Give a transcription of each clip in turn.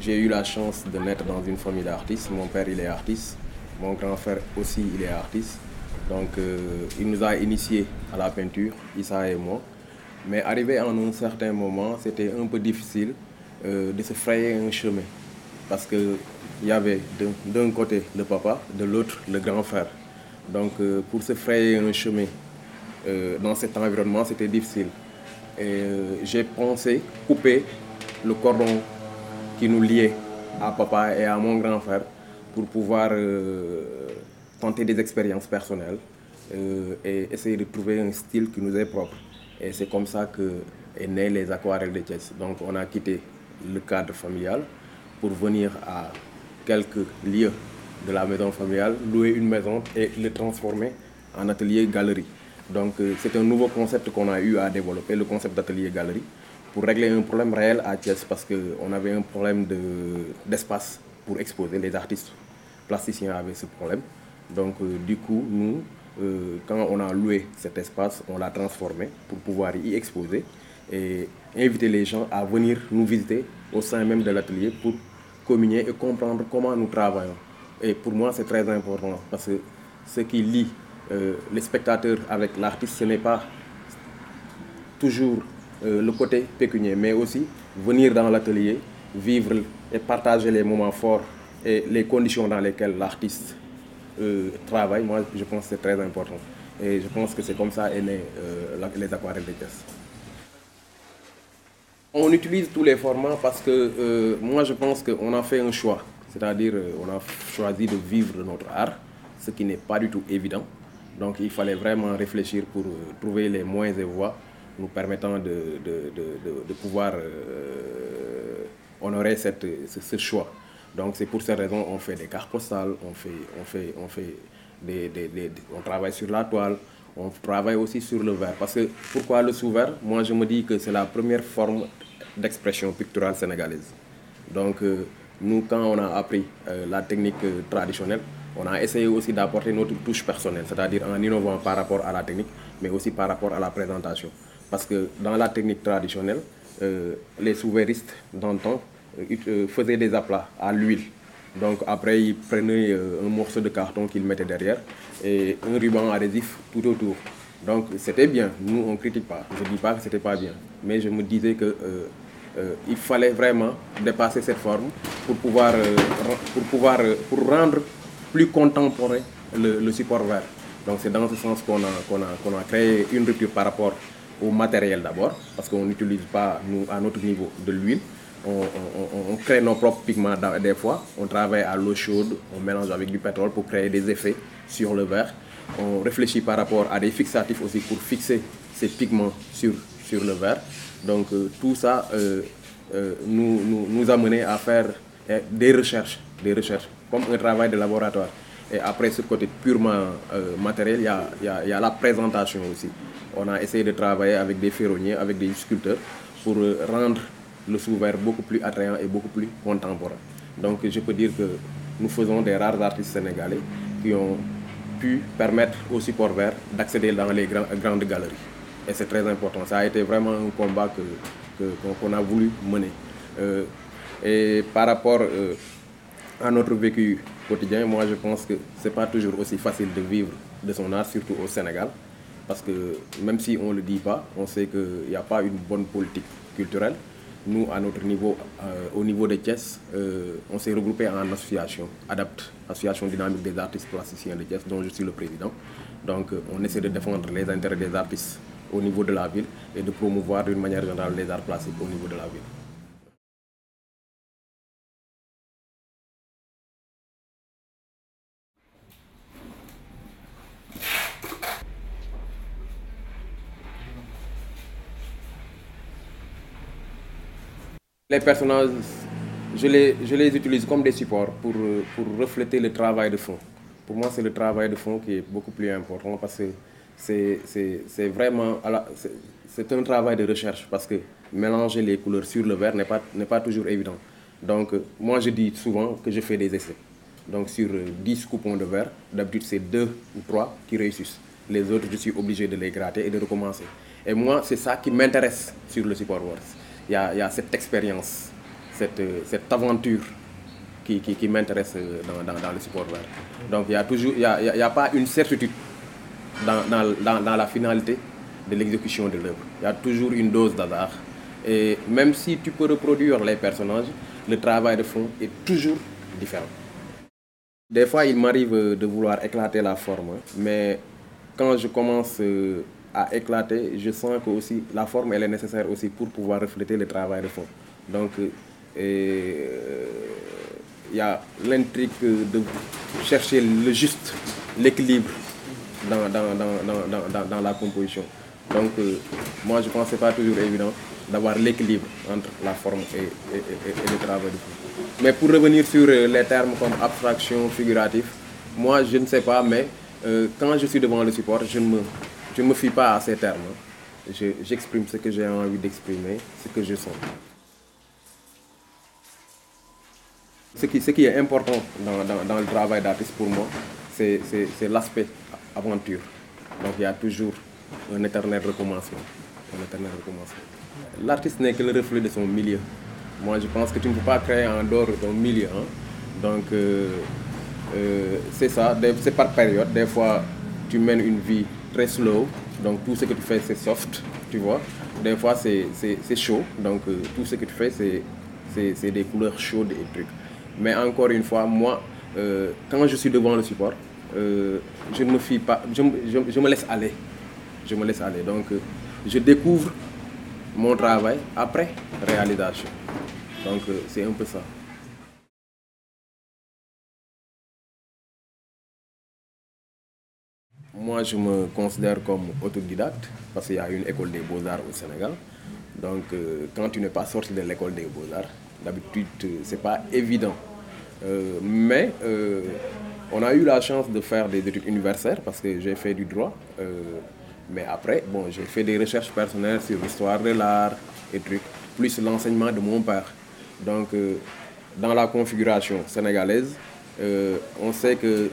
j'ai eu la chance de naître dans une famille d'artistes. Mon père, il est artiste. Mon grand frère aussi, il est artiste. Donc, euh, il nous a initiés à la peinture, Issa et moi. Mais arrivé à un certain moment, c'était un peu difficile euh, de se frayer un chemin. Parce qu'il y avait d'un côté le papa, de l'autre le grand frère. Donc, euh, pour se frayer un chemin dans cet environnement, c'était difficile. Et j'ai pensé couper le cordon qui nous liait à papa et à mon grand frère pour pouvoir euh, tenter des expériences personnelles euh, et essayer de trouver un style qui nous est propre. Et c'est comme ça que est né les aquarelles de Thiès. Donc on a quitté le cadre familial pour venir à quelques lieux de la maison familiale, louer une maison et le transformer en atelier-galerie. Donc euh, c'est un nouveau concept qu'on a eu à développer, le concept d'atelier-galerie pour régler un problème réel à Thiès parce qu'on avait un problème d'espace pour exposer. Les artistes plasticiens avaient ce problème. Donc euh, du coup, nous, euh, quand on a loué cet espace, on l'a transformé pour pouvoir y exposer et inviter les gens à venir nous visiter au sein même de l'atelier pour communier et comprendre comment nous travaillons. Et pour moi, c'est très important parce que ce qui lie euh, les spectateurs avec l'artiste, ce n'est pas toujours euh, le côté pécunier, mais aussi venir dans l'atelier, vivre et partager les moments forts et les conditions dans lesquelles l'artiste euh, travaille. Moi, je pense que c'est très important. Et je pense que c'est comme ça est né euh, les aquarelles de Thiès. On utilise tous les formats parce que moi, je pense qu'on a fait un choix. C'est-à-dire, on a choisi de vivre notre art, ce qui n'est pas du tout évident. Donc, il fallait vraiment réfléchir pour trouver les moyens et voies nous permettant de, de, de, de pouvoir euh, honorer cette, ce, choix. Donc c'est pour cette raison qu'on fait des cartes postales, on, fait, on, fait, on, fait des, des, des, on travaille sur la toile, on travaille aussi sur le verre. Parce que pourquoi le sous-verre? Moi je me dis que c'est la première forme d'expression picturale sénégalaise. Donc euh, nous quand on a appris euh, la technique traditionnelle, on a essayé aussi d'apporter notre touche personnelle, c'est-à-dire en innovant par rapport à la technique, mais aussi par rapport à la présentation. Parce que dans la technique traditionnelle, euh, les souvéristes d'antan euh, euh, faisaient des aplats à l'huile. Donc après, ils prenaient un morceau de carton qu'ils mettaient derrière et un ruban adhésif tout autour. Donc c'était bien, nous on ne critique pas. Je ne dis pas que c'était pas bien, mais je me disais que il fallait vraiment dépasser cette forme pour pouvoir, pour, pouvoir pour rendre plus contemporain le, support vert. Donc c'est dans ce sens qu'on a, qu'on a, a créé une rupture par rapport au matériel d'abord, parce qu'on n'utilise pas, nous, à notre niveau, de l'huile. On, crée nos propres pigments des fois. On travaille à l'eau chaude, on mélange avec du pétrole pour créer des effets sur le verre. On réfléchit par rapport à des fixatifs aussi pour fixer ces pigments sur, sur le verre. Donc euh, tout ça euh, euh, nous, nous, nous, a mené à faire eh, des recherches, des recherches, comme un travail de laboratoire. Et après ce côté purement matériel, il y a, la présentation aussi on a essayé de travailler avec des ferronniers, avec des sculpteurs pour euh, rendre le sous beaucoup plus attrayant et beaucoup plus contemporain. Donc je peux dire que nous faisons des rares artistes sénégalais qui ont pu permettre au support vert d'accéder dans les grandes galeries. Et c'est très important. Ça a été vraiment un combat qu'on que, a voulu mener. Euh, et par rapport euh, à notre vécu quotidien, moi je pense que ce n'est pas toujours aussi facile de vivre de son art, surtout au Sénégal. Parce que même si on ne le dit pas, on sait qu'il n'y a pas une bonne politique culturelle. Nous, à notre niveau, euh, au niveau de Thiès, euh, on s'est regroupé en association, ADAPT, Association dynamique des artistes plasticiens de Thiès, dont je suis le président. Donc euh, on essaie de défendre les intérêts des artistes au niveau de la ville et de promouvoir d'une manière générale les arts plastiques au niveau de la ville. Les personnages, je les, je les utilise comme des supports pour, pour refléter le travail de fond. Pour moi, c'est le travail de fond qui est beaucoup plus important parce que c'est vraiment... C'est un travail de recherche parce que mélanger les couleurs sur le verre n'est pas, pas toujours évident. Donc, moi, je dis souvent que je fais des essais. Donc, sur 10 coupons de verre, d'habitude, c'est 2 ou 3 qui réussissent. Les autres, je suis obligé de les gratter et de recommencer. Et moi, c'est ça qui m'intéresse sur le support Wars il y a, cette expérience. cette, cette aventure qui, qui, m'intéresse dans, dans, le support vert. Donc il n'y a, y a, y a pas une certitude dans, dans, la finalité de l'exécution de l'œuvre. Il y a toujours une dose d'hasard. Et même si tu peux reproduire les personnages, le travail de fond est toujours différent. Des fois, il m'arrive de vouloir éclater la forme, mais quand je commence à éclater, je sens que aussi la forme elle est nécessaire aussi pour pouvoir refléter le travail de fond. Donc, il y a l'intrigue de chercher le juste, l'équilibre dans, dans, dans, dans, la composition. Donc, euh, moi, je pense que ce n'est pas toujours évident d'avoir l'équilibre entre la forme et, et, et, le travail du fond. Mais pour revenir sur les termes comme abstraction, figuratif, moi, je ne sais pas, mais euh, quand je suis devant le support, je ne me, je ne me fie pas à ces termes. J'exprime ce que j'ai envie d'exprimer, ce que je sens. Ce qui, est important dans le travail d'artiste pour moi, c'est l'aspect aventure. Donc il y a toujours un éternel recommencement. Un éternel recommencement. L'artiste n'est que le reflet de son milieu. Moi, je pense que tu ne peux pas créer en dehors de ton milieu. Hein. Donc, euh, euh, c'est ça, c'est par période. Des fois, tu mènes une vie très slow, donc tout ce que tu fais, c'est soft, tu vois. Des fois, c'est chaud, donc euh, tout ce que tu fais, c'est des couleurs chaudes et trucs. Mais encore une fois, moi, euh, quand je suis devant le support, euh, je ne me fie pas, je, je, me laisse aller. Je me laisse aller. Donc, je découvre mon travail après réalisation. Donc, c'est un peu ça. Moi, je me considère comme autodidacte parce qu'il y a une école des beaux-arts au Sénégal. Donc, euh, quand tu n'es pas sorti de l'école des beaux-arts, d'habitude, c'est pas évident. Euh, mais euh, on a eu la chance de faire des études universitaires parce que j'ai fait du droit. Euh, mais après, bon, j'ai fait des recherches personnelles sur l'histoire de l'art et trucs, plus l'enseignement de mon père. Donc, euh, dans la configuration sénégalaise, euh, on sait que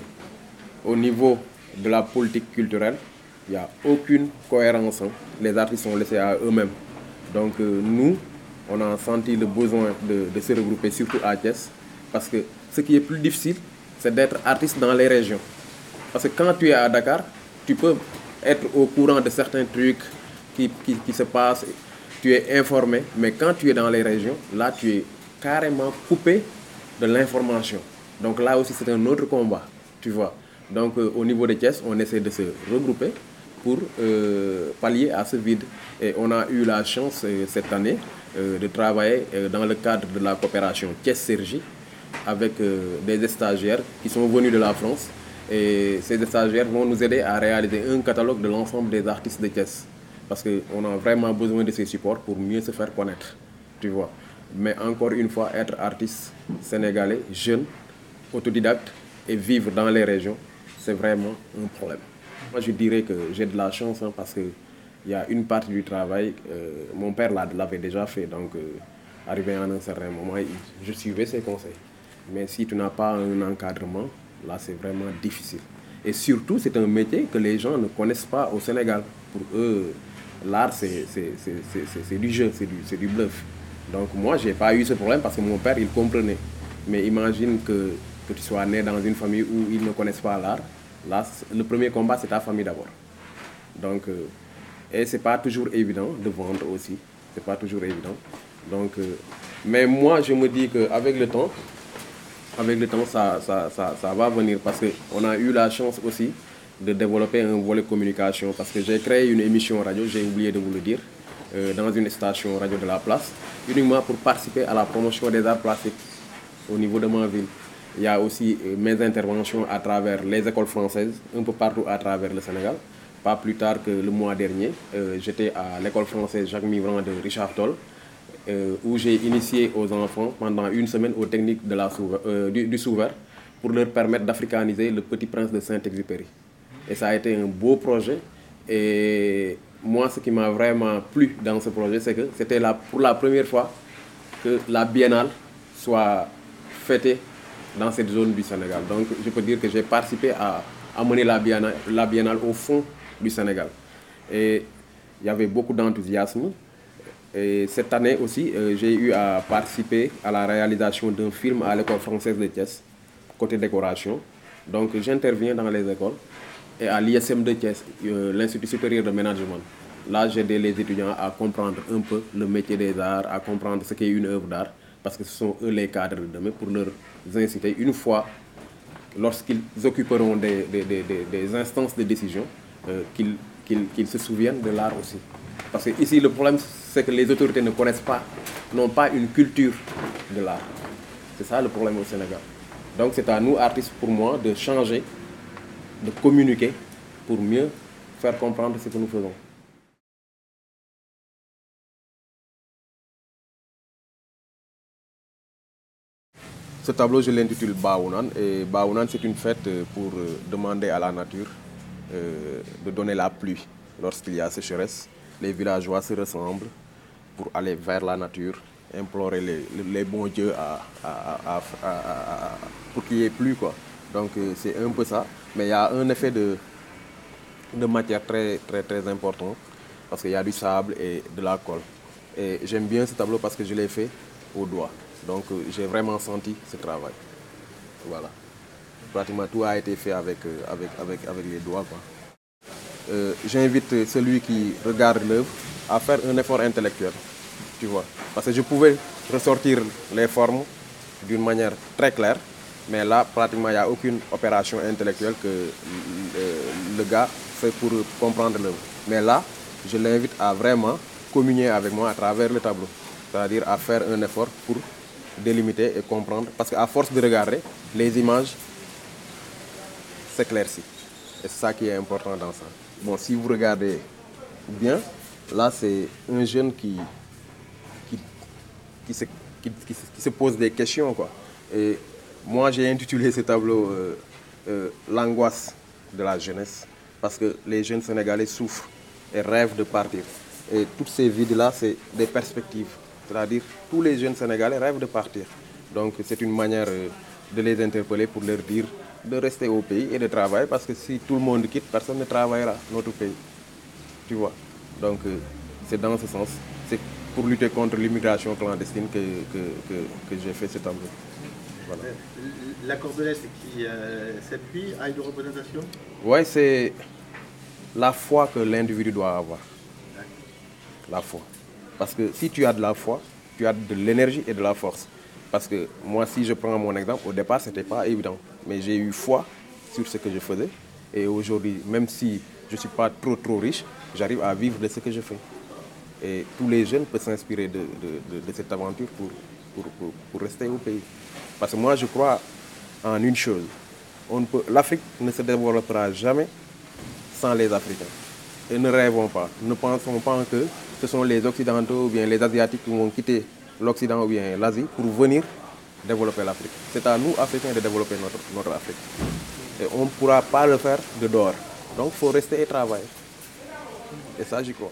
au niveau de la politique culturelle, il n'y a aucune cohérence. Les artistes sont laissés à eux-mêmes. Donc, euh, nous, on a senti le besoin de, de se regrouper, surtout à Thiès, parce que ce qui est plus difficile, c'est d'être artiste dans les régions. Parce que quand tu es à Dakar, tu peux être au courant de certains trucs qui, qui, qui, se passent, tu es informé, mais quand tu es dans les régions, là tu es carrément coupé de l'information. Donc là aussi c'est un autre combat, tu vois. Donc euh, au niveau de Thiès, on essaie de se regrouper pour euh, pallier à ce vide. Et on a eu la chance euh, cette année de travailler dans le cadre de la coopération Thiès-Sergi avec des stagiaires qui sont venus de la France. Et ces stagiaires vont nous aider à réaliser un catalogue de l'ensemble des artistes de Thiès. Parce qu'on a vraiment besoin de ces supports pour mieux se faire connaître, tu vois. Mais encore une fois, être artiste sénégalais, jeune, autodidacte et vivre dans les régions, c'est vraiment un problème. Moi, je dirais que j'ai de la chance hein, parce qu'il y a une partie du travail, euh, mon père l'avait déjà fait, donc euh, arrivé à un certain moment, je suivais ses conseils. Mais si tu n'as pas un encadrement, là c'est vraiment difficile. Et surtout, c'est un métier que les gens ne connaissent pas au Sénégal. Pour eux, l'art, c'est du jeu, c'est du, du bluff. Donc moi, je n'ai pas eu ce problème parce que mon père, il comprenait. Mais imagine que, que tu sois né dans une famille où ils ne connaissent pas l'art. Là, le premier combat, c'est ta famille d'abord. Donc, euh, et c'est pas toujours évident de vendre aussi. C'est pas toujours évident. Donc, euh, mais moi, je me dis qu'avec le temps, avec le temps, ça, ça, ça, va venir parce qu'on a eu la chance aussi de développer un volet communication parce que j'ai créé une émission radio, j'ai oublié de vous le dire, euh, dans une station radio de la place, uniquement pour participer à la promotion des arts plastiques au niveau de ma ville. Il y a aussi euh, mes interventions à travers les écoles françaises, un peu partout à travers le Sénégal. Pas plus tard que le mois dernier, euh, j'étais à l'école française Jacques Mivran de Richard Toll, euh, où j'ai initié aux enfants pendant une semaine aux techniques de la du, du Souvert pour leur permettre d'africaniser le petit prince de Saint-Exupéry. Et ça a été un beau projet. Et moi, ce qui m'a vraiment plu dans ce projet, c'est que c'était pour la première fois que la biennale soit fêtée dans cette zone du Sénégal. Donc, je peux dire que j'ai participé à, à mener la biennale, la biennale au fond du Sénégal. Et il y avait beaucoup d'enthousiasme. Et cette année aussi, euh, j'ai eu à participer à la réalisation d'un film à l'école française de Thiès, côté décoration. Donc j'interviens dans les écoles et à l'ISM de Thiès, euh, l'Institut supérieur de management. Là, j'aide les étudiants à comprendre un peu le métier des arts, à comprendre ce qu'est une œuvre d'art, parce que ce sont eux les cadres de demain pour leur inciter une fois, lorsqu'ils occuperont des, instances de décision, euh, qu'ils qu'ils se souviennent de l'art aussi. Parce que ici, le problème, c'est que les autorités ne connaissent pas, n'ont pas une culture de l'art. C'est ça le problème au Sénégal. Donc c'est à nous, artistes, pour moi, de changer, de communiquer pour mieux faire comprendre ce que nous faisons. Ce tableau, je l'intitule Baounan. Et Baounan, c'est une fête pour euh, demander à la nature euh, de donner la pluie lorsqu'il y a sécheresse. Les villageois se ressemblent pour aller vers la nature, implorer les, bons dieux à, pour qu'il n'y ait plus. Quoi. Donc euh, c'est un peu ça. Mais il y a un effet de, de matière très, très, très important parce qu'il y a du sable et de la colle. Et j'aime bien ce tableau parce que je l'ai fait au doigt. Donc euh, j'ai vraiment senti ce travail. Voilà. Pratiquement tout a été fait avec, euh, avec, avec, avec les doigts. Euh, J'invite celui qui regarde l'œuvre à faire un effort intellectuel. Tu vois. Parce que je pouvais ressortir les formes d'une manière très claire, mais là, pratiquement, il n'y a aucune opération intellectuelle que le, le gars fait pour comprendre l'œuvre. Mais là, je l'invite à vraiment communier avec moi à travers le tableau. C'est-à-dire à faire un effort pour délimiter et comprendre. Parce qu'à force de regarder, les images s'éclaircissent. Et c'est ça qui est important dans ça. Bon, si vous regardez bien, là c'est un jeune qui, qui, qui, se, qui, se, pose des questions. Quoi. Et moi j'ai intitulé ce tableau euh, euh, L'angoisse de la jeunesse. Parce que les jeunes Sénégalais souffrent et rêvent de partir. Et toutes ces vides-là, c'est des perspectives. C'est-à-dire tous les jeunes Sénégalais rêvent de partir. Donc c'est une manière de les interpeller pour leur dire de rester au pays et de travailler parce que si tout le monde quitte, personne ne travaillera notre pays. Tu vois? Donc c'est dans ce sens. C'est pour lutter contre l'immigration clandestine que, que, que, que j'ai fait ce tableau. Voilà. L'accord de l'Est qui euh, s'appuie à une représentation? Oui, c'est la foi que l'individu doit avoir. La foi. Parce que si tu as de la foi, tu as de l'énergie et de la force. Parce que moi, si je prends mon exemple, au départ, ce n'était pas évident. Mais j'ai eu foi sur ce que je faisais. Et aujourd'hui, même si je ne suis pas trop, trop riche, j'arrive à vivre de ce que je fais. Et tous les jeunes peuvent s'inspirer de, cette aventure pour, pour, pour, pour, rester au pays. Parce que moi, je crois en une chose. L'Afrique ne se développera jamais sans les Africains. Et ne rêvons pas. Ne pensons pas que ce sont les Occidentaux ou bien les Asiatiques qui vont quitter l'Occident ou bien l'Asie pour venir développer l'Afrique. C'est à nous, Africains, de développer notre, Afrique. Et on ne pourra pas le faire de dehors. Donc il faut rester et travailler. Et ça, j'y crois.